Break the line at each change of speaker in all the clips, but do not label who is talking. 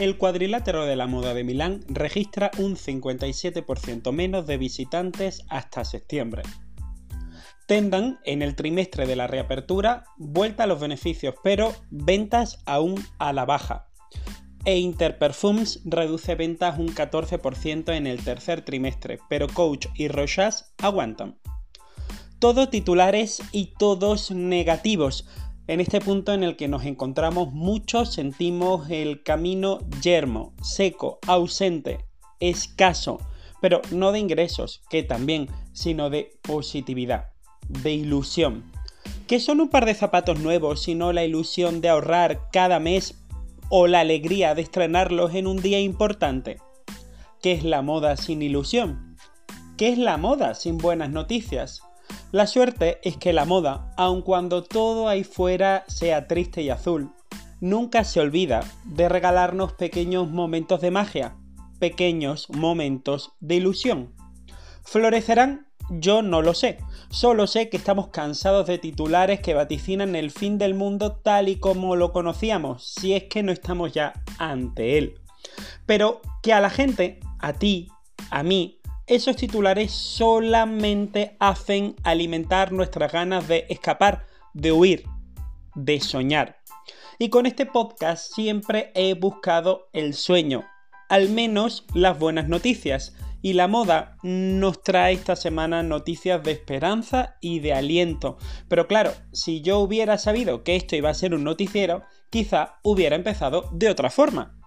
el cuadrilátero de la moda de Milán registra un 57% menos de visitantes hasta septiembre. Tendan, en el trimestre de la reapertura, vuelta a los beneficios, pero ventas aún a la baja. E Interperfumes reduce ventas un 14% en el tercer trimestre, pero Coach y Rochas aguantan. Todo titulares y todos negativos, en este punto en el que nos encontramos muchos sentimos el camino yermo, seco, ausente, escaso, pero no de ingresos, que también, sino de positividad, de ilusión. ¿Qué son un par de zapatos nuevos sino la ilusión de ahorrar cada mes o la alegría de estrenarlos en un día importante? ¿Qué es la moda sin ilusión? ¿Qué es la moda sin buenas noticias? La suerte es que la moda, aun cuando todo ahí fuera sea triste y azul, nunca se olvida de regalarnos pequeños momentos de magia, pequeños momentos de ilusión. ¿Florecerán? Yo no lo sé, solo sé que estamos cansados de titulares que vaticinan el fin del mundo tal y como lo conocíamos, si es que no estamos ya ante él. Pero que a la gente, a ti, a mí, esos titulares solamente hacen alimentar nuestras ganas de escapar, de huir, de soñar. Y con este podcast siempre he buscado el sueño, al menos las buenas noticias. Y la moda nos trae esta semana noticias de esperanza y de aliento. Pero claro, si yo hubiera sabido que esto iba a ser un noticiero, quizá hubiera empezado de otra forma.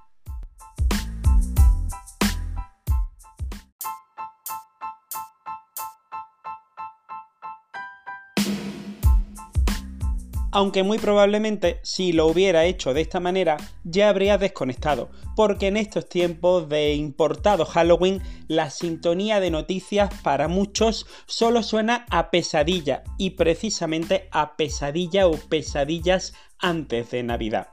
Aunque muy probablemente si lo hubiera hecho de esta manera ya habría desconectado, porque en estos tiempos de importado Halloween la sintonía de noticias para muchos solo suena a pesadilla y precisamente a pesadilla o pesadillas antes de Navidad.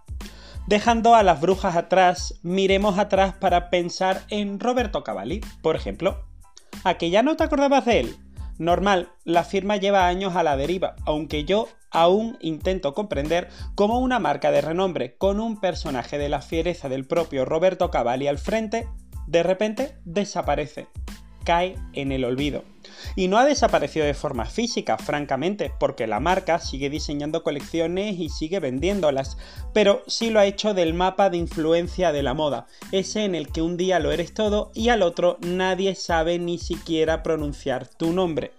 Dejando a las brujas atrás, miremos atrás para pensar en Roberto Cavalli, por ejemplo. ¿A que ya no te acordabas de él? Normal, la firma lleva años a la deriva, aunque yo aún intento comprender cómo una marca de renombre con un personaje de la fiereza del propio Roberto Cavalli al frente, de repente desaparece, cae en el olvido. Y no ha desaparecido de forma física, francamente, porque la marca sigue diseñando colecciones y sigue vendiéndolas, pero sí lo ha hecho del mapa de influencia de la moda, ese en el que un día lo eres todo y al otro nadie sabe ni siquiera pronunciar tu nombre.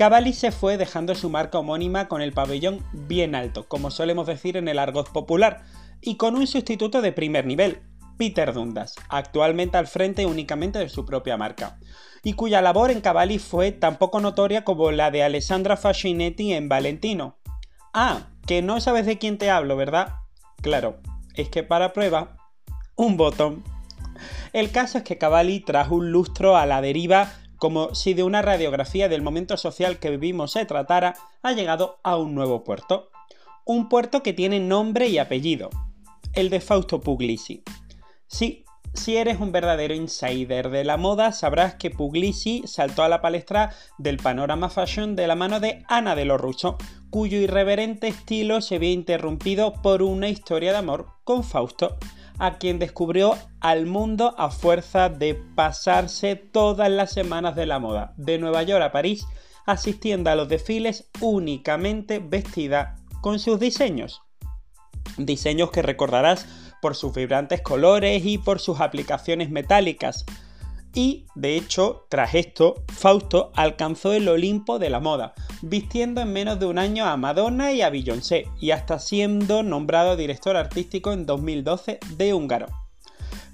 Cavalli se fue dejando su marca homónima con el pabellón bien alto, como solemos decir en el argot popular, y con un sustituto de primer nivel, Peter Dundas, actualmente al frente únicamente de su propia marca, y cuya labor en Cavalli fue tan poco notoria como la de Alessandra Fascinetti en Valentino. Ah, que no sabes de quién te hablo, ¿verdad? Claro, es que para prueba, un botón. El caso es que Cavalli trajo un lustro a la deriva como si de una radiografía del momento social que vivimos se tratara, ha llegado a un nuevo puerto. Un puerto que tiene nombre y apellido, el de Fausto Puglisi. Sí, si eres un verdadero insider de la moda, sabrás que Puglisi saltó a la palestra del panorama fashion de la mano de Ana de los Russo, cuyo irreverente estilo se vio interrumpido por una historia de amor con Fausto a quien descubrió al mundo a fuerza de pasarse todas las semanas de la moda, de Nueva York a París, asistiendo a los desfiles únicamente vestida con sus diseños. Diseños que recordarás por sus vibrantes colores y por sus aplicaciones metálicas, y, de hecho, tras esto, Fausto alcanzó el Olimpo de la moda, vistiendo en menos de un año a Madonna y a Beyoncé, y hasta siendo nombrado director artístico en 2012 de Húngaro.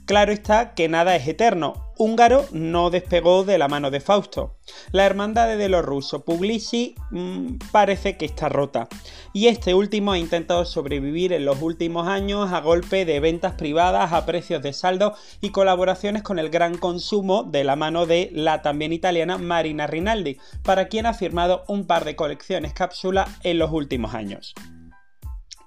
Claro está que nada es eterno. Húngaro no despegó de la mano de Fausto. La hermandad de los rusos Puglisi mm, parece que está rota. Y este último ha intentado sobrevivir en los últimos años a golpe de ventas privadas a precios de saldo y colaboraciones con el gran consumo de la mano de la también italiana Marina Rinaldi, para quien ha firmado un par de colecciones cápsula en los últimos años.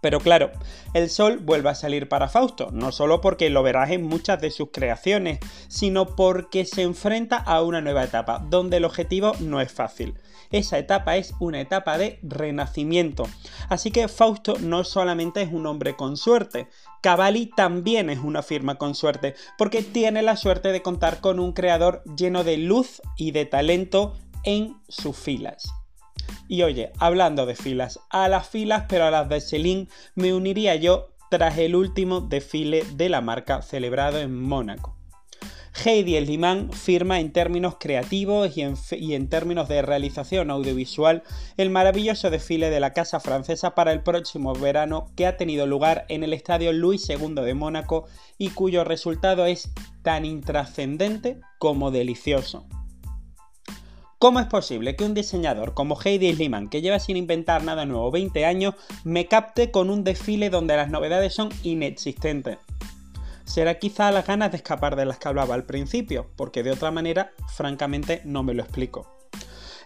Pero claro, el sol vuelve a salir para Fausto, no solo porque lo verás en muchas de sus creaciones, sino porque se enfrenta a una nueva etapa, donde el objetivo no es fácil. Esa etapa es una etapa de renacimiento. Así que Fausto no solamente es un hombre con suerte, Cavalli también es una firma con suerte, porque tiene la suerte de contar con un creador lleno de luz y de talento en sus filas. Y oye, hablando de filas, a las filas, pero a las de Celine, me uniría yo tras el último desfile de la marca celebrado en Mónaco. Heidi Sliman firma en términos creativos y en, términos de realización audiovisual el maravilloso desfile de la Casa Francesa para el próximo verano que ha tenido lugar en el Estadio Luis II de Mónaco y cuyo resultado es tan intrascendente como delicioso. ¿Cómo es posible que un diseñador como Heidi Sliman, que lleva sin inventar nada nuevo 20 años, me capte con un desfile donde las novedades son inexistentes? Será quizá las ganas de escapar de las que hablaba al principio, porque de otra manera, francamente, no me lo explico.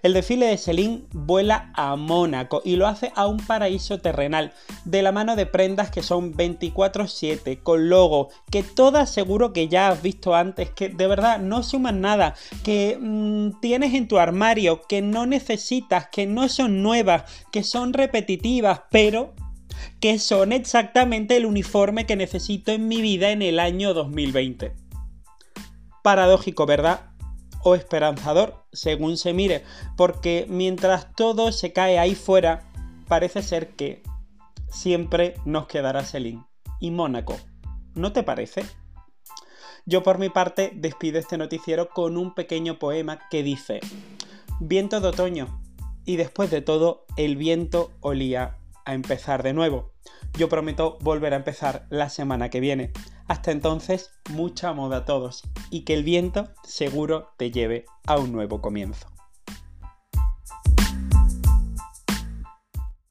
El desfile de Celine vuela a Mónaco y lo hace a un paraíso terrenal, de la mano de prendas que son 24/7, con logo, que todas seguro que ya has visto antes, que de verdad no suman nada, que mmm, tienes en tu armario, que no necesitas, que no son nuevas, que son repetitivas, pero que son exactamente el uniforme que necesito en mi vida en el año 2020. Paradójico, ¿verdad? O esperanzador, según se mire, porque mientras todo se cae ahí fuera, parece ser que siempre nos quedará Selin y Mónaco. ¿No te parece? Yo por mi parte despido este noticiero con un pequeño poema que dice, viento de otoño, y después de todo el viento olía a empezar de nuevo. Yo prometo volver a empezar la semana que viene. Hasta entonces, mucha moda a todos y que el viento seguro te lleve a un nuevo comienzo.